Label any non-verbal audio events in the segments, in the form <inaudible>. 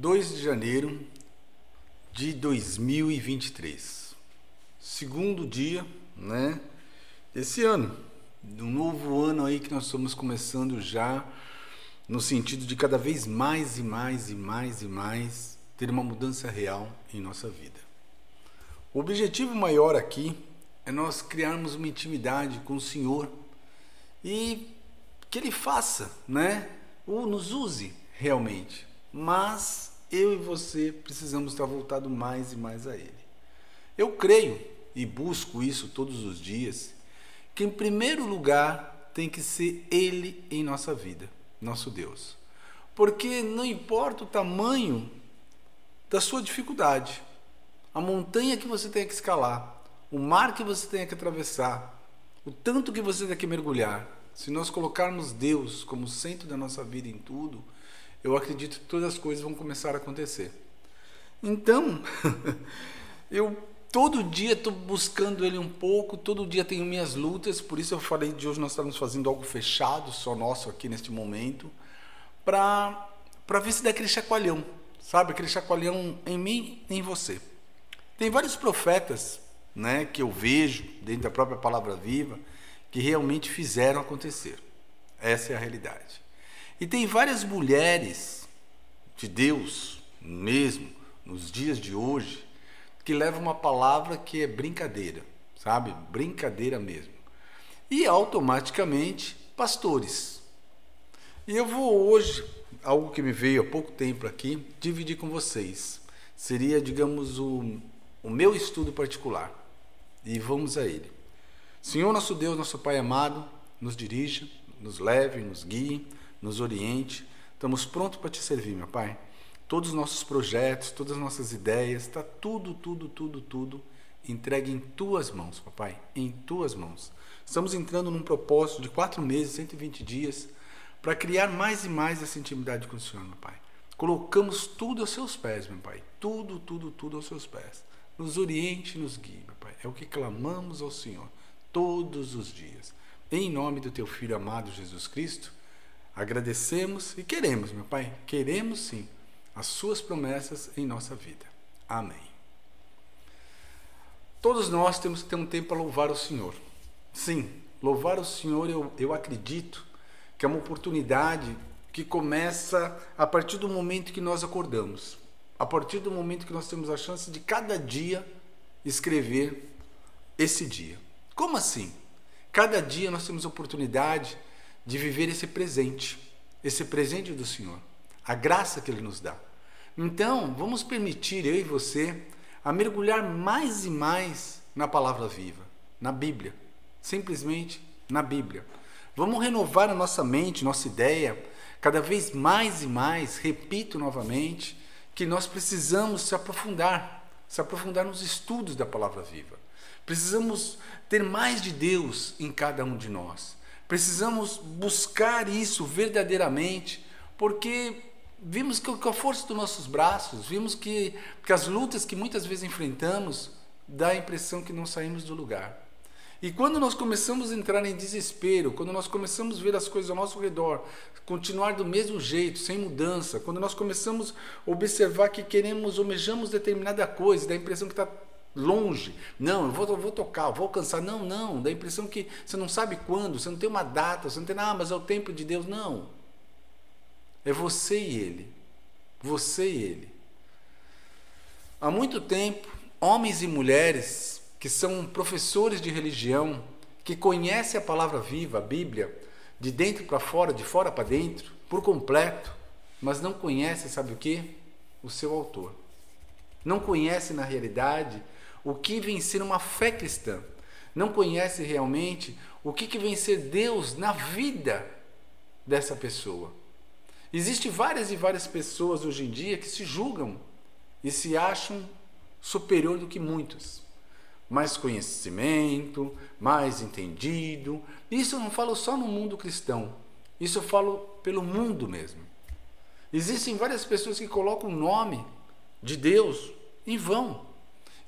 2 de janeiro de 2023. Segundo dia, né, desse ano. Um novo ano aí que nós estamos começando já no sentido de cada vez mais e mais e mais e mais ter uma mudança real em nossa vida. O objetivo maior aqui é nós criarmos uma intimidade com o Senhor e que Ele faça, né? Ou nos use realmente. Mas eu e você precisamos estar voltado mais e mais a Ele. Eu creio e busco isso todos os dias, que em primeiro lugar tem que ser Ele em nossa vida, nosso Deus. Porque não importa o tamanho da sua dificuldade, a montanha que você tenha que escalar, o mar que você tenha que atravessar, o tanto que você tenha que mergulhar, se nós colocarmos Deus como centro da nossa vida em tudo, eu acredito que todas as coisas vão começar a acontecer. Então, <laughs> eu todo dia estou buscando ele um pouco, todo dia tenho minhas lutas, por isso eu falei de hoje nós estamos fazendo algo fechado, só nosso aqui neste momento, para ver se dá aquele chacoalhão, sabe? Aquele chacoalhão em mim e em você. Tem vários profetas né, que eu vejo dentro da própria palavra viva que realmente fizeram acontecer. Essa é a realidade. E tem várias mulheres de Deus, mesmo nos dias de hoje, que levam uma palavra que é brincadeira, sabe? Brincadeira mesmo. E automaticamente, pastores. E eu vou hoje, algo que me veio há pouco tempo aqui, dividir com vocês. Seria, digamos, o, o meu estudo particular. E vamos a ele. Senhor nosso Deus, nosso Pai amado, nos dirija, nos leve, nos guie nos oriente. Estamos prontos para te servir, meu Pai. Todos os nossos projetos, todas as nossas ideias, está tudo, tudo, tudo, tudo entregue em tuas mãos, papai, em tuas mãos. Estamos entrando num propósito de quatro meses, 120 dias, para criar mais e mais essa intimidade com o Senhor, meu Pai. Colocamos tudo aos seus pés, meu Pai. Tudo, tudo, tudo aos seus pés. Nos oriente e nos guie, meu Pai. É o que clamamos ao Senhor todos os dias. Em nome do teu Filho amado Jesus Cristo, Agradecemos e queremos, meu Pai, queremos sim as Suas promessas em nossa vida. Amém. Todos nós temos que ter um tempo para louvar o Senhor. Sim, louvar o Senhor eu, eu acredito que é uma oportunidade que começa a partir do momento que nós acordamos, a partir do momento que nós temos a chance de cada dia escrever esse dia. Como assim? Cada dia nós temos oportunidade de viver esse presente, esse presente do Senhor, a graça que Ele nos dá. Então, vamos permitir eu e você a mergulhar mais e mais na palavra viva, na Bíblia, simplesmente na Bíblia. Vamos renovar a nossa mente, nossa ideia, cada vez mais e mais, repito novamente, que nós precisamos se aprofundar, se aprofundar nos estudos da palavra viva. Precisamos ter mais de Deus em cada um de nós. Precisamos buscar isso verdadeiramente, porque vimos que com a força dos nossos braços, vimos que, que as lutas que muitas vezes enfrentamos dá a impressão que não saímos do lugar. E quando nós começamos a entrar em desespero, quando nós começamos a ver as coisas ao nosso redor continuar do mesmo jeito, sem mudança, quando nós começamos a observar que queremos, almejamos determinada coisa, dá a impressão que está longe. Não, eu vou, eu vou tocar, eu vou alcançar. Não, não. Dá a impressão que você não sabe quando, você não tem uma data, você não tem ah, mas é o tempo de Deus. Não. É você e Ele. Você e Ele. Há muito tempo, homens e mulheres que são professores de religião, que conhecem a palavra viva, a Bíblia, de dentro para fora, de fora para dentro, por completo, mas não conhecem, sabe o que? O seu autor. Não conhecem na realidade o que vem ser uma fé cristã. Não conhece realmente o que, que vem ser Deus na vida dessa pessoa. Existem várias e várias pessoas hoje em dia que se julgam e se acham superior do que muitos. Mais conhecimento, mais entendido. Isso eu não falo só no mundo cristão, isso eu falo pelo mundo mesmo. Existem várias pessoas que colocam o nome de Deus em vão.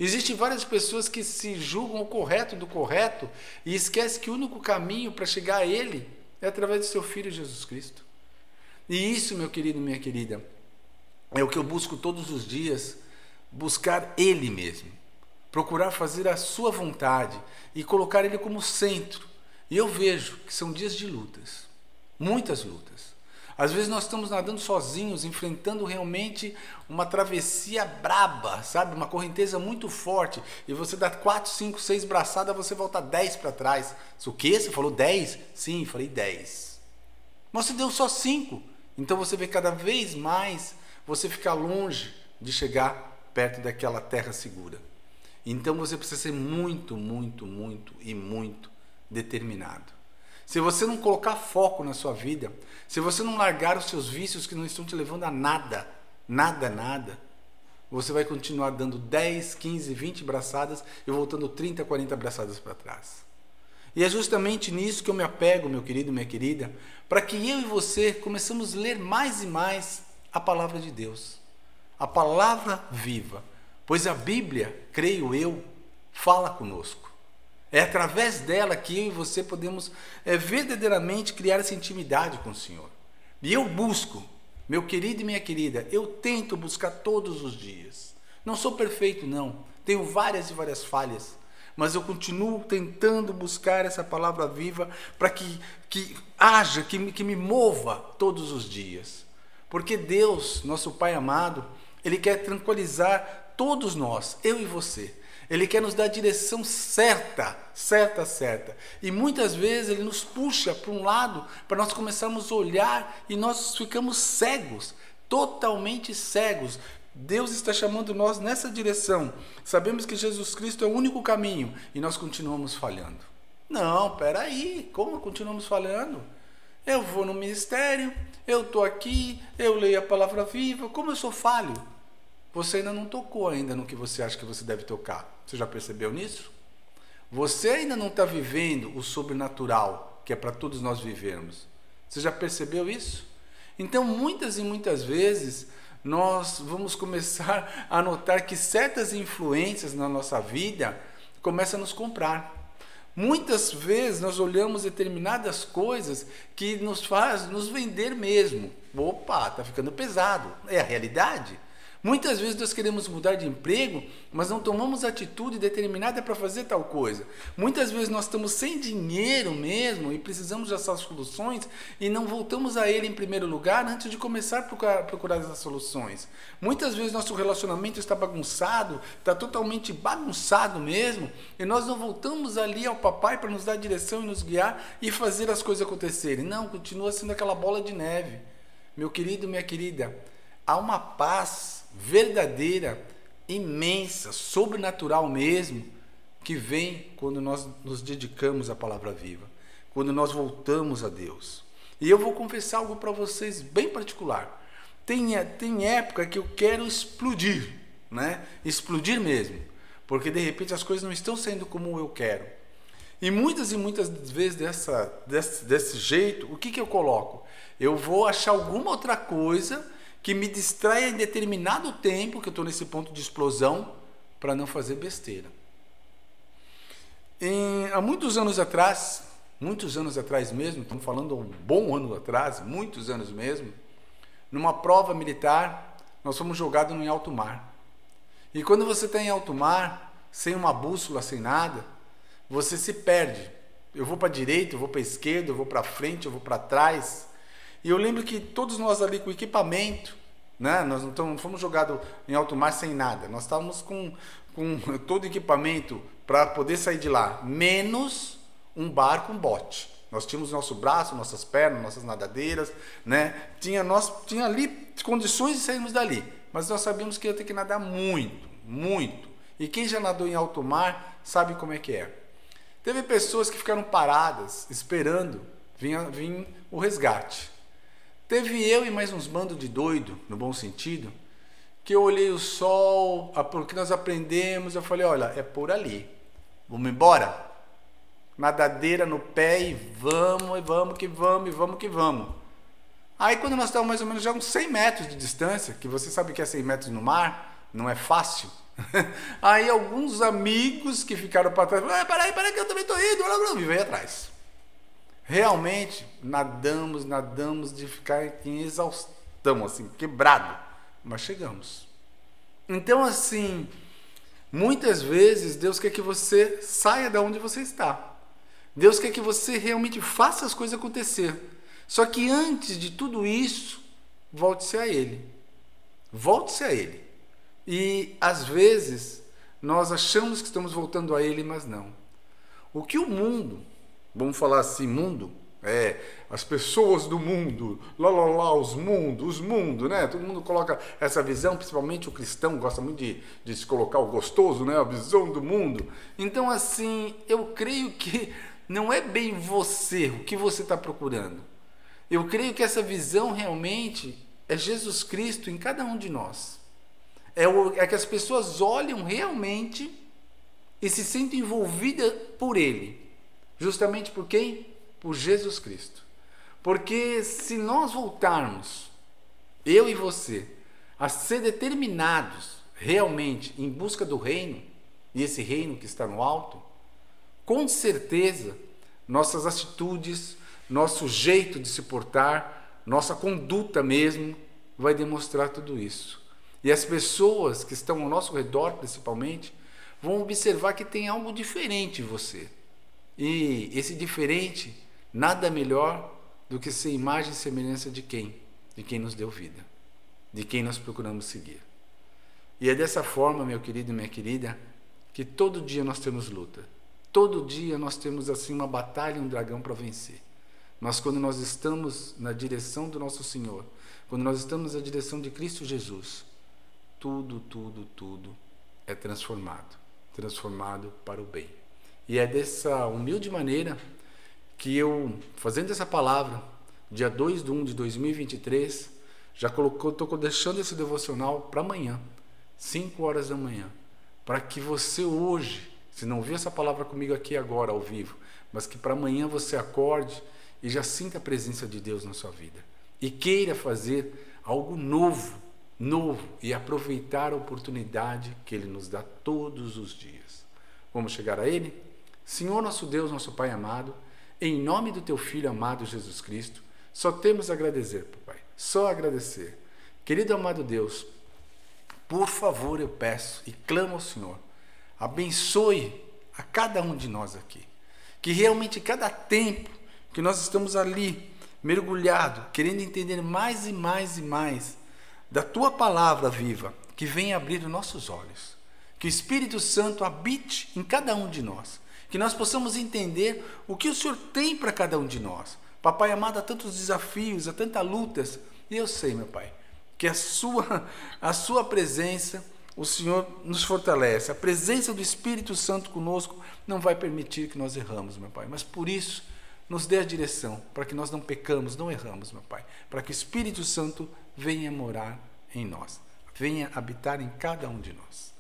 Existem várias pessoas que se julgam o correto do correto e esquecem que o único caminho para chegar a Ele é através do seu Filho Jesus Cristo. E isso, meu querido, minha querida, é o que eu busco todos os dias, buscar Ele mesmo, procurar fazer a Sua vontade e colocar Ele como centro. E eu vejo que são dias de lutas, muitas lutas. Às vezes nós estamos nadando sozinhos, enfrentando realmente uma travessia braba, sabe? Uma correnteza muito forte. E você dá quatro, cinco, seis braçadas, você volta dez para trás. O que? Você falou dez? Sim, falei dez. Mas você deu só cinco. Então você vê cada vez mais você ficar longe de chegar perto daquela terra segura. Então você precisa ser muito, muito, muito e muito determinado. Se você não colocar foco na sua vida, se você não largar os seus vícios que não estão te levando a nada, nada, nada, você vai continuar dando 10, 15, 20 braçadas e voltando 30, 40 braçadas para trás. E é justamente nisso que eu me apego, meu querido, minha querida, para que eu e você começamos a ler mais e mais a palavra de Deus, a palavra viva, pois a Bíblia, creio eu, fala conosco. É através dela que eu e você podemos é, verdadeiramente criar essa intimidade com o Senhor. E eu busco, meu querido e minha querida, eu tento buscar todos os dias. Não sou perfeito, não. Tenho várias e várias falhas. Mas eu continuo tentando buscar essa palavra viva para que, que haja, que me, que me mova todos os dias. Porque Deus, nosso Pai amado, Ele quer tranquilizar todos nós, eu e você. Ele quer nos dar a direção certa, certa, certa. E muitas vezes ele nos puxa para um lado para nós começarmos a olhar e nós ficamos cegos, totalmente cegos. Deus está chamando nós nessa direção. Sabemos que Jesus Cristo é o único caminho e nós continuamos falhando. Não, peraí, como continuamos falhando? Eu vou no ministério, eu estou aqui, eu leio a palavra viva, como eu sou falho? Você ainda não tocou ainda no que você acha que você deve tocar. Você já percebeu nisso? Você ainda não está vivendo o sobrenatural que é para todos nós vivermos. Você já percebeu isso? Então, muitas e muitas vezes, nós vamos começar a notar que certas influências na nossa vida começam a nos comprar. Muitas vezes nós olhamos determinadas coisas que nos faz nos vender mesmo. Opa, está ficando pesado. É a realidade. Muitas vezes nós queremos mudar de emprego, mas não tomamos atitude determinada para fazer tal coisa. Muitas vezes nós estamos sem dinheiro mesmo e precisamos dessas soluções e não voltamos a ele em primeiro lugar antes de começar a procurar, procurar essas soluções. Muitas vezes nosso relacionamento está bagunçado, está totalmente bagunçado mesmo, e nós não voltamos ali ao papai para nos dar direção e nos guiar e fazer as coisas acontecerem. Não, continua sendo aquela bola de neve. Meu querido, minha querida, há uma paz verdadeira, imensa, sobrenatural mesmo, que vem quando nós nos dedicamos à palavra viva, quando nós voltamos a Deus. E eu vou confessar algo para vocês bem particular. Tem, tem época que eu quero explodir, né? Explodir mesmo, porque de repente as coisas não estão sendo como eu quero. E muitas e muitas vezes dessa, desse, desse jeito, o que, que eu coloco? Eu vou achar alguma outra coisa que me distraia em determinado tempo, que eu estou nesse ponto de explosão, para não fazer besteira. Em, há muitos anos atrás, muitos anos atrás mesmo, estamos falando um bom ano atrás, muitos anos mesmo, numa prova militar, nós fomos jogados em alto mar. E quando você está em alto mar, sem uma bússola, sem nada, você se perde. Eu vou para a direita, eu vou para a esquerda, eu vou para frente, eu vou para trás. E eu lembro que todos nós ali com equipamento, né? nós não, não fomos jogados em alto mar sem nada, nós estávamos com, com <laughs> todo o equipamento para poder sair de lá, menos um barco, um bote. Nós tínhamos nosso braço, nossas pernas, nossas nadadeiras, né? Tinha, nós, tinha ali condições de sairmos dali, mas nós sabíamos que ia ter que nadar muito, muito. E quem já nadou em alto mar sabe como é que é. Teve pessoas que ficaram paradas, esperando vir o resgate. Teve eu e mais uns bandos de doido, no bom sentido, que eu olhei o sol, o que nós aprendemos, eu falei, olha, é por ali. Vamos embora? Nadadeira no pé e vamos, e vamos que vamos, e vamos que vamos. Aí quando nós estávamos mais ou menos já uns 100 metros de distância, que você sabe que é 100 metros no mar, não é fácil. <laughs> Aí alguns amigos que ficaram para trás, ah, peraí, peraí que eu também estou indo, e veio atrás. Realmente, nadamos, nadamos de ficar em exaustão, assim, quebrado. mas chegamos. Então, assim, muitas vezes Deus quer que você saia da onde você está. Deus quer que você realmente faça as coisas acontecer. Só que antes de tudo isso, volte-se a Ele. Volte-se a Ele. E às vezes nós achamos que estamos voltando a Ele, mas não. O que o mundo, vamos falar assim, mundo, é, as pessoas do mundo, lá, lá, lá, os mundos, os mundos, né? Todo mundo coloca essa visão, principalmente o cristão gosta muito de, de se colocar o gostoso, né? A visão do mundo. Então, assim, eu creio que não é bem você o que você está procurando. Eu creio que essa visão realmente é Jesus Cristo em cada um de nós. É, o, é que as pessoas olham realmente e se sentem envolvidas por Ele. Justamente por quem? por Jesus Cristo. Porque se nós voltarmos, eu e você, a ser determinados realmente em busca do reino, e esse reino que está no alto, com certeza nossas atitudes, nosso jeito de se portar, nossa conduta mesmo, vai demonstrar tudo isso. E as pessoas que estão ao nosso redor, principalmente, vão observar que tem algo diferente em você. E esse diferente Nada melhor do que ser imagem e semelhança de quem? De quem nos deu vida, de quem nós procuramos seguir. E é dessa forma, meu querido e minha querida, que todo dia nós temos luta. Todo dia nós temos assim uma batalha, um dragão para vencer. Mas quando nós estamos na direção do nosso Senhor, quando nós estamos na direção de Cristo Jesus, tudo, tudo, tudo é transformado, transformado para o bem. E é dessa humilde maneira que eu, fazendo essa palavra, dia 2 de 1 de 2023, já colocou, estou deixando esse devocional para amanhã, 5 horas da manhã, para que você hoje, se não viu essa palavra comigo aqui agora ao vivo, mas que para amanhã você acorde e já sinta a presença de Deus na sua vida e queira fazer algo novo, novo e aproveitar a oportunidade que Ele nos dá todos os dias. Vamos chegar a Ele? Senhor nosso Deus, nosso Pai amado, em nome do teu filho amado Jesus Cristo, só temos a agradecer, papai. Só agradecer. Querido amado Deus, por favor eu peço e clamo ao Senhor, abençoe a cada um de nós aqui. Que realmente cada tempo que nós estamos ali, mergulhado, querendo entender mais e mais e mais da tua palavra viva, que venha abrir os nossos olhos. Que o Espírito Santo habite em cada um de nós que nós possamos entender o que o Senhor tem para cada um de nós. Papai amado, há tantos desafios, há tantas lutas, e eu sei, meu Pai, que a sua, a sua presença, o Senhor nos fortalece. A presença do Espírito Santo conosco não vai permitir que nós erramos, meu Pai. Mas por isso, nos dê a direção para que nós não pecamos, não erramos, meu Pai. Para que o Espírito Santo venha morar em nós, venha habitar em cada um de nós.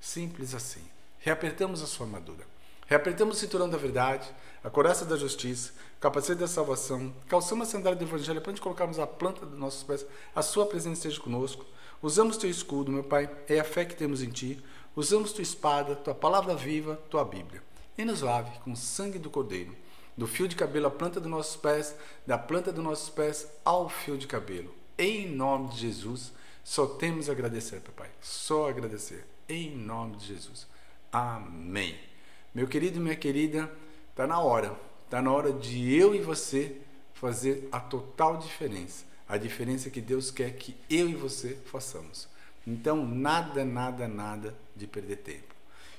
Simples assim. Reapertamos a sua armadura. Reapertamos o cinturão da verdade, a coraça da justiça, o capacete da salvação, calçamos a sandália do evangelho para onde colocarmos a planta dos nossos pés, a sua presença esteja conosco. Usamos teu escudo, meu Pai, é a fé que temos em ti. Usamos tua espada, tua palavra viva, tua Bíblia. E nos lave com o sangue do Cordeiro, do fio de cabelo à planta dos nossos pés, da planta dos nossos pés ao fio de cabelo. Em nome de Jesus, só temos a agradecer, papai. Só agradecer. Em nome de Jesus. Amém. Meu querido e minha querida, está na hora. Está na hora de eu e você fazer a total diferença. A diferença que Deus quer que eu e você façamos. Então, nada, nada, nada de perder tempo.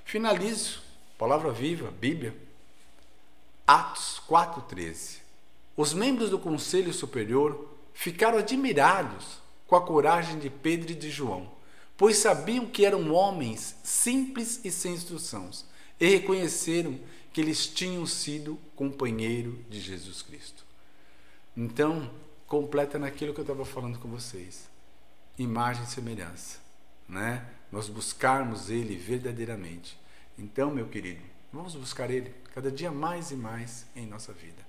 Finalizo, palavra viva, Bíblia, Atos 4,13. Os membros do Conselho Superior ficaram admirados com a coragem de Pedro e de João, pois sabiam que eram homens simples e sem instruções e reconheceram que eles tinham sido companheiro de Jesus Cristo. Então, completa naquilo que eu estava falando com vocês. Imagem e semelhança, né? Nós buscarmos ele verdadeiramente. Então, meu querido, vamos buscar ele cada dia mais e mais em nossa vida.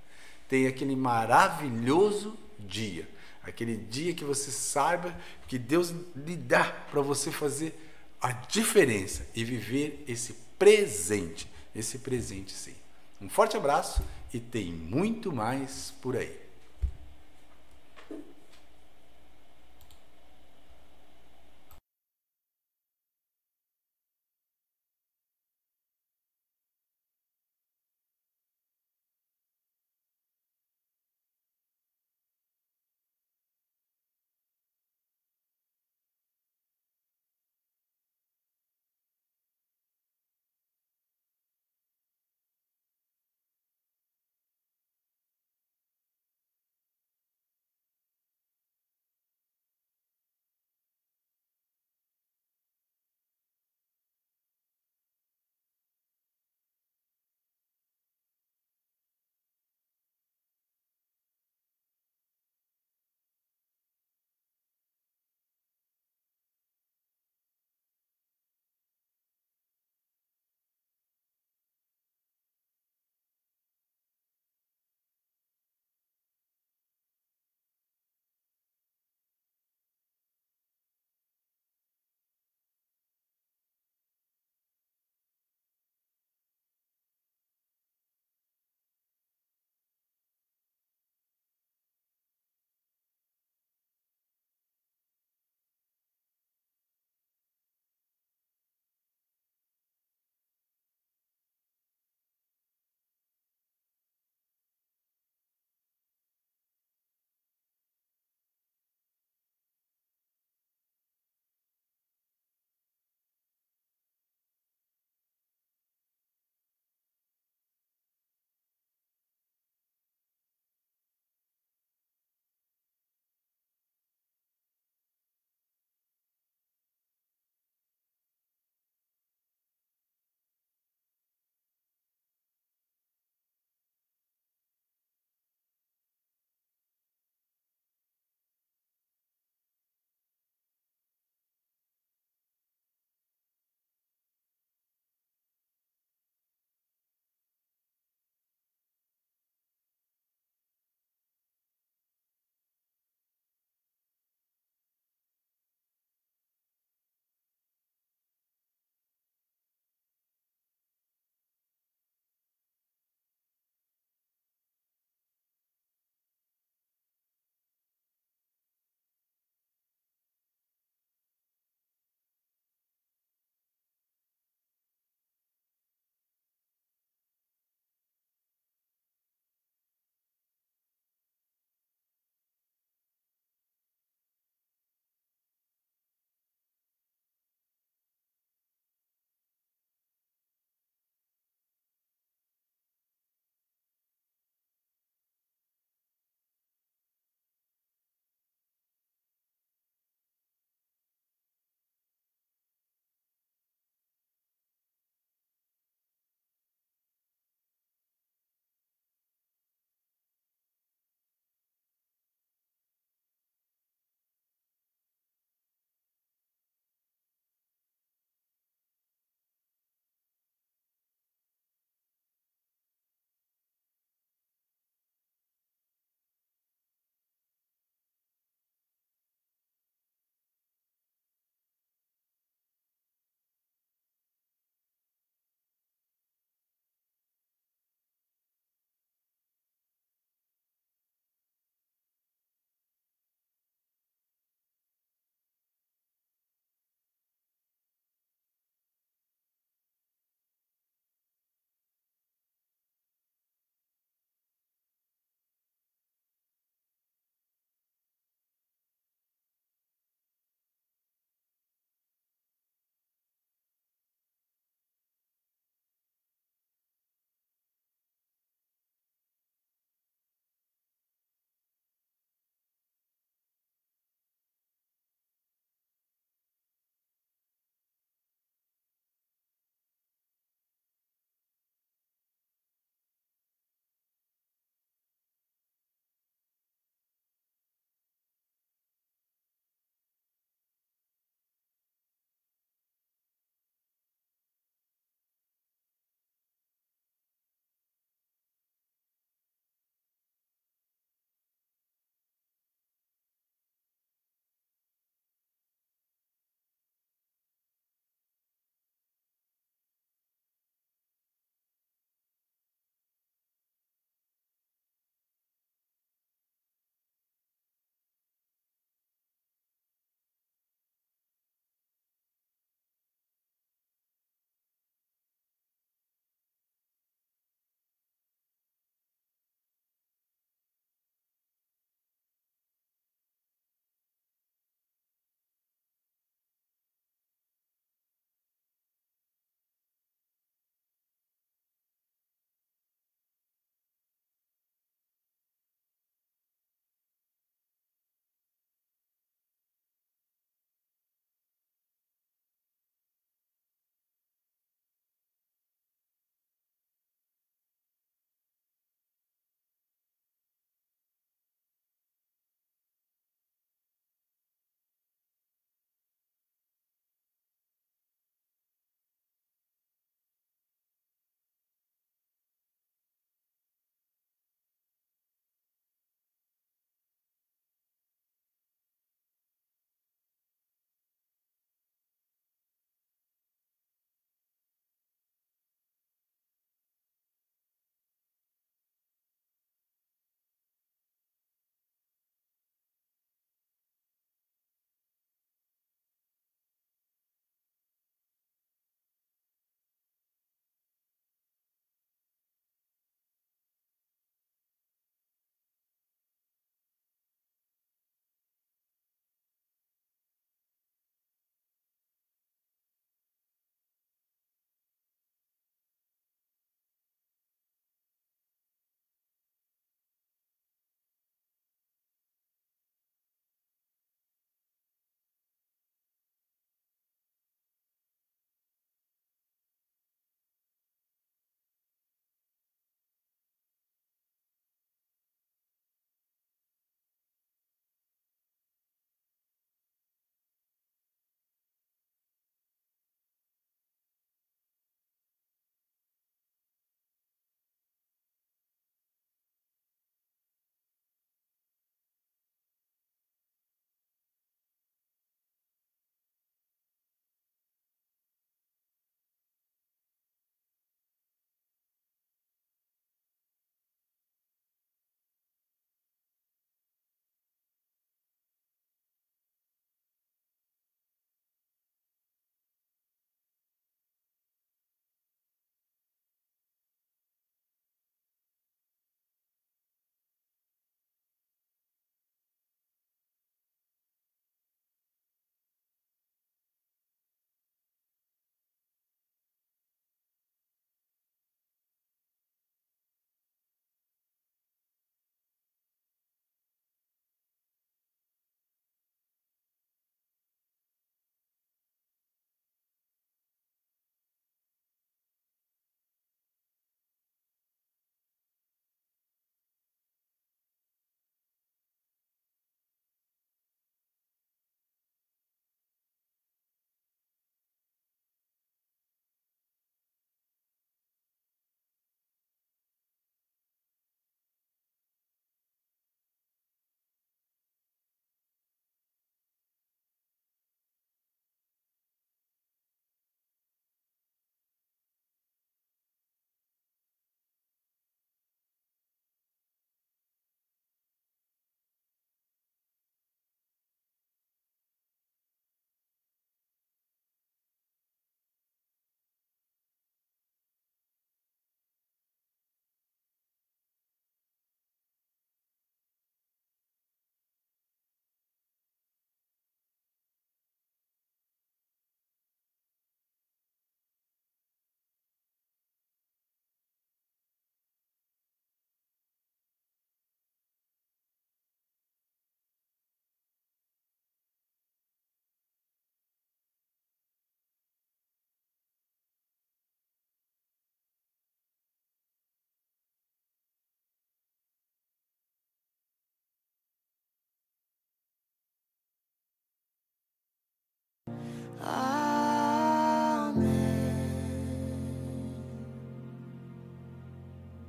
Tem aquele maravilhoso dia, aquele dia que você saiba que Deus lhe dá para você fazer a diferença e viver esse presente. Esse presente sim. Um forte abraço e tem muito mais por aí.